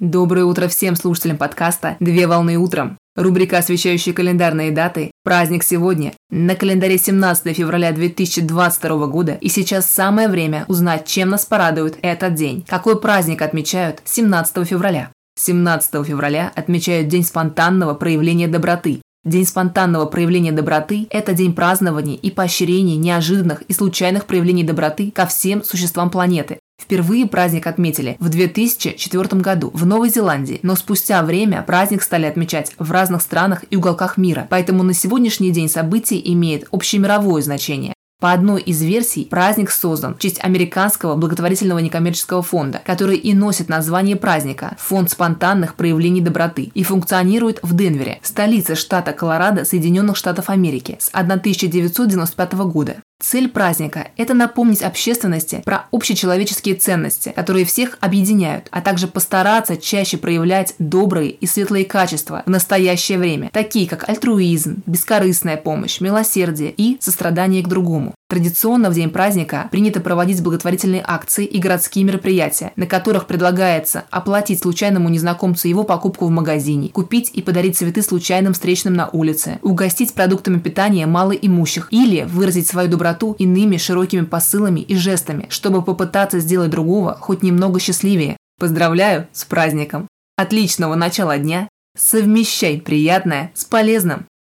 Доброе утро всем слушателям подкаста «Две волны утром». Рубрика, освещающая календарные даты. Праздник сегодня. На календаре 17 февраля 2022 года. И сейчас самое время узнать, чем нас порадует этот день. Какой праздник отмечают 17 февраля? 17 февраля отмечают День спонтанного проявления доброты. День спонтанного проявления доброты – это день празднования и поощрения неожиданных и случайных проявлений доброты ко всем существам планеты, Впервые праздник отметили в 2004 году в Новой Зеландии, но спустя время праздник стали отмечать в разных странах и уголках мира, поэтому на сегодняшний день событие имеет общемировое значение. По одной из версий, праздник создан в честь американского благотворительного некоммерческого фонда, который и носит название праздника – Фонд спонтанных проявлений доброты, и функционирует в Денвере, столице штата Колорадо Соединенных Штатов Америки, с 1995 года. Цель праздника – это напомнить общественности про общечеловеческие ценности, которые всех объединяют, а также постараться чаще проявлять добрые и светлые качества в настоящее время, такие как альтруизм, бескорыстная помощь, милосердие и сострадание к другому. Традиционно в день праздника принято проводить благотворительные акции и городские мероприятия, на которых предлагается оплатить случайному незнакомцу его покупку в магазине, купить и подарить цветы случайным встречным на улице, угостить продуктами питания малоимущих или выразить свою доброту иными широкими посылами и жестами, чтобы попытаться сделать другого хоть немного счастливее. Поздравляю с праздником! Отличного начала дня! Совмещай приятное с полезным!